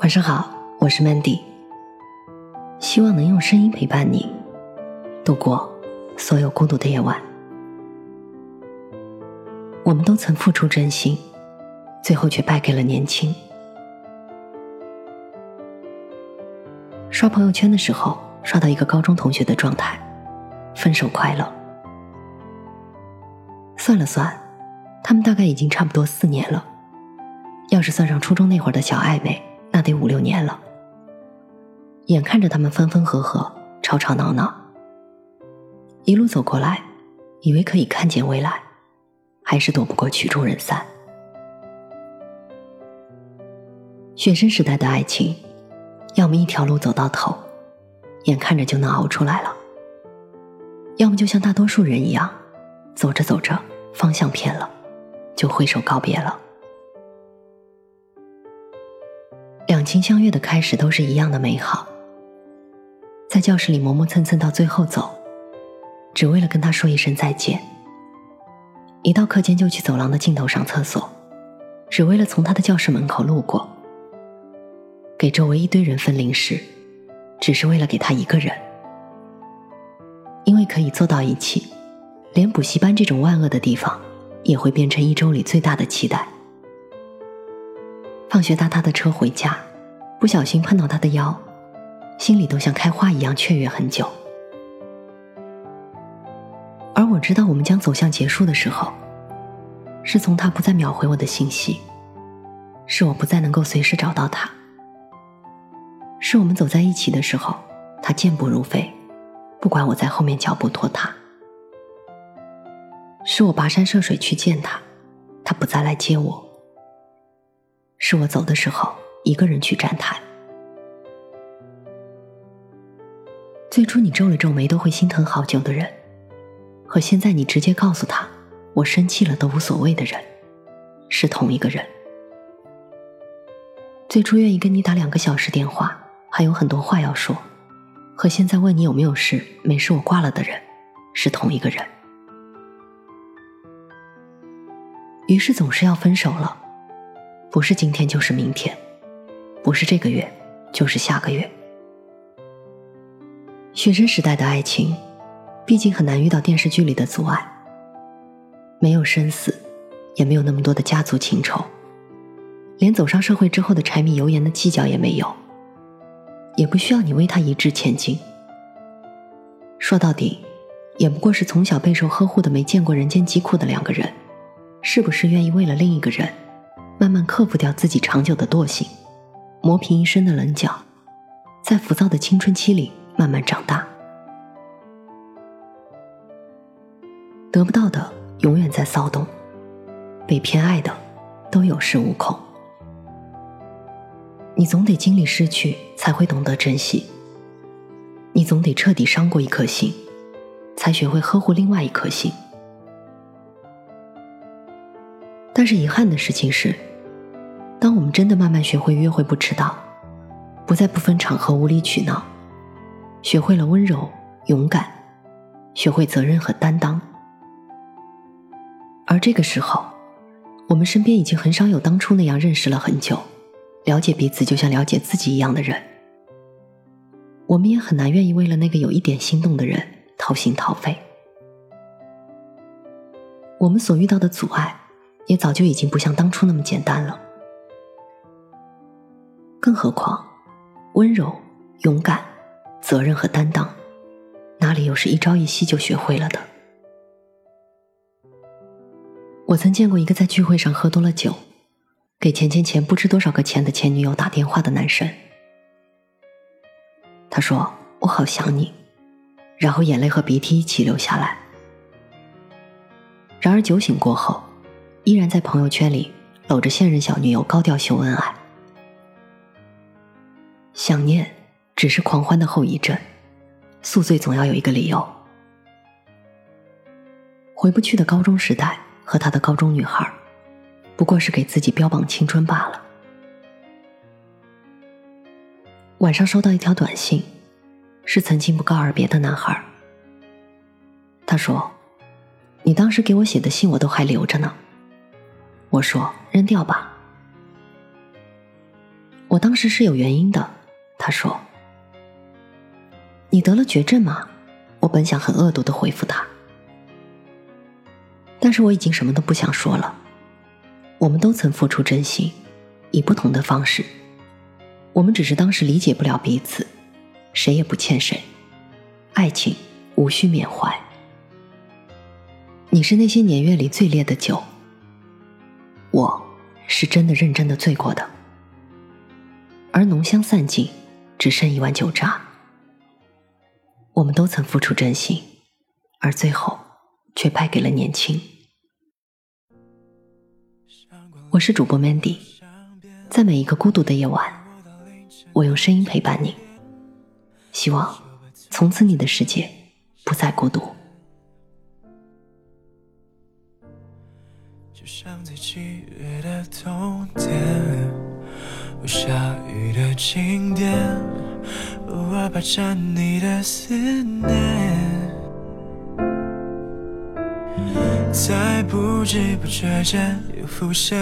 晚上好，我是 Mandy，希望能用声音陪伴你度过所有孤独的夜晚。我们都曾付出真心，最后却败给了年轻。刷朋友圈的时候，刷到一个高中同学的状态：分手快乐。算了算，他们大概已经差不多四年了。要是算上初中那会儿的小暧昧。那得五六年了，眼看着他们分分合合、吵吵闹闹，一路走过来，以为可以看见未来，还是躲不过曲终人散。学生时代的爱情，要么一条路走到头，眼看着就能熬出来了；要么就像大多数人一样，走着走着方向偏了，就挥手告别了。情相悦的开始都是一样的美好，在教室里磨磨蹭蹭到最后走，只为了跟他说一声再见。一到课间就去走廊的尽头上厕所，只为了从他的教室门口路过。给周围一堆人分零食，只是为了给他一个人。因为可以坐到一起，连补习班这种万恶的地方，也会变成一周里最大的期待。放学搭他的车回家，不小心碰到他的腰，心里都像开花一样雀跃很久。而我知道我们将走向结束的时候，是从他不再秒回我的信息，是我不再能够随时找到他，是我们走在一起的时候，他健步如飞，不管我在后面脚步拖沓，是我跋山涉水去见他，他不再来接我。是我走的时候，一个人去站台。最初你皱了皱眉都会心疼好久的人，和现在你直接告诉他我生气了都无所谓的人，是同一个人。最初愿意跟你打两个小时电话，还有很多话要说，和现在问你有没有事，没事我挂了的人，是同一个人。于是总是要分手了。不是今天就是明天，不是这个月就是下个月。学生时代的爱情，毕竟很难遇到电视剧里的阻碍，没有生死，也没有那么多的家族情仇，连走上社会之后的柴米油盐的计较也没有，也不需要你为他一掷千金。说到底，也不过是从小备受呵护的没见过人间疾苦的两个人，是不是愿意为了另一个人？慢慢克服掉自己长久的惰性，磨平一身的棱角，在浮躁的青春期里慢慢长大。得不到的永远在骚动，被偏爱的都有恃无恐。你总得经历失去，才会懂得珍惜；你总得彻底伤过一颗心，才学会呵护另外一颗心。但是遗憾的事情是。当我们真的慢慢学会约会不迟到，不再不分场合无理取闹，学会了温柔勇敢，学会责任和担当，而这个时候，我们身边已经很少有当初那样认识了很久、了解彼此就像了解自己一样的人，我们也很难愿意为了那个有一点心动的人掏心掏肺。我们所遇到的阻碍，也早就已经不像当初那么简单了。更何况，温柔、勇敢、责任和担当，哪里又是一朝一夕就学会了的？我曾见过一个在聚会上喝多了酒，给前前前不知多少个钱的前女友打电话的男生。他说：“我好想你。”然后眼泪和鼻涕一起流下来。然而酒醒过后，依然在朋友圈里搂着现任小女友高调秀恩爱。想念只是狂欢的后遗症，宿醉总要有一个理由。回不去的高中时代和他的高中女孩，不过是给自己标榜青春罢了。晚上收到一条短信，是曾经不告而别的男孩。他说：“你当时给我写的信我都还留着呢。”我说：“扔掉吧。”我当时是有原因的。他说：“你得了绝症吗？”我本想很恶毒的回复他，但是我已经什么都不想说了。我们都曾付出真心，以不同的方式。我们只是当时理解不了彼此，谁也不欠谁。爱情无需缅怀。你是那些年月里最烈的酒，我是真的认真的醉过的。而浓香散尽，只剩一碗酒渣。我们都曾付出真心，而最后却败给了年轻。我是主播 Mandy，在每一个孤独的夜晚，我用声音陪伴你。希望从此你的世界不再孤独。就像在七月的冬天，下雨的晴天，偶尔霸占你的思念。在不知不觉间又浮现，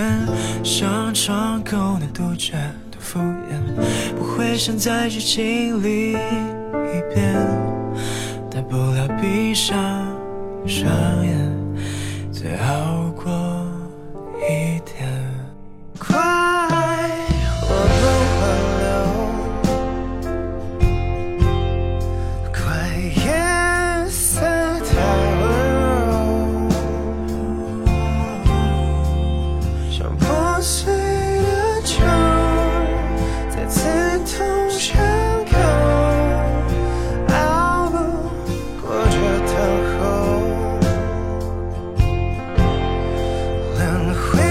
上窗口那杜鹃多敷衍，不会想再去经历一遍，大不了闭上双眼，最好能回。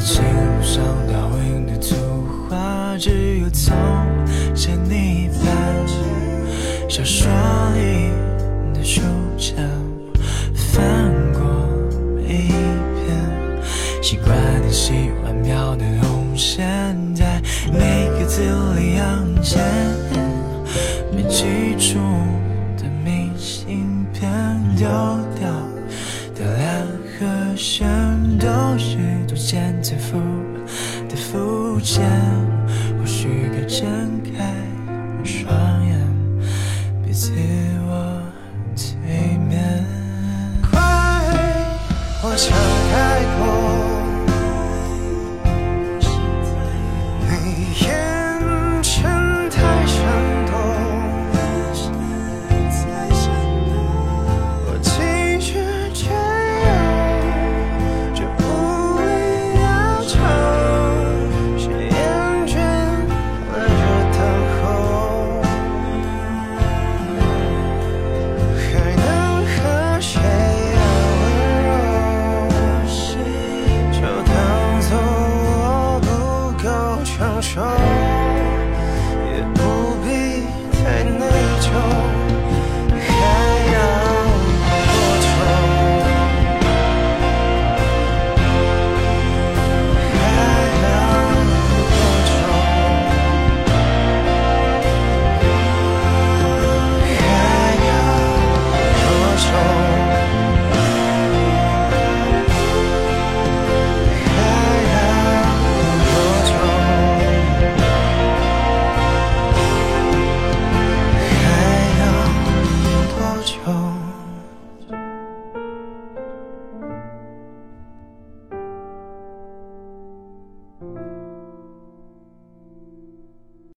心上倒影的图画，只有从前你一半。小说里的书签，翻过每一篇。习惯你喜欢描的红线，在每个字里扬间没记住的明信片，丢。间，最肤的肤浅，或许该真。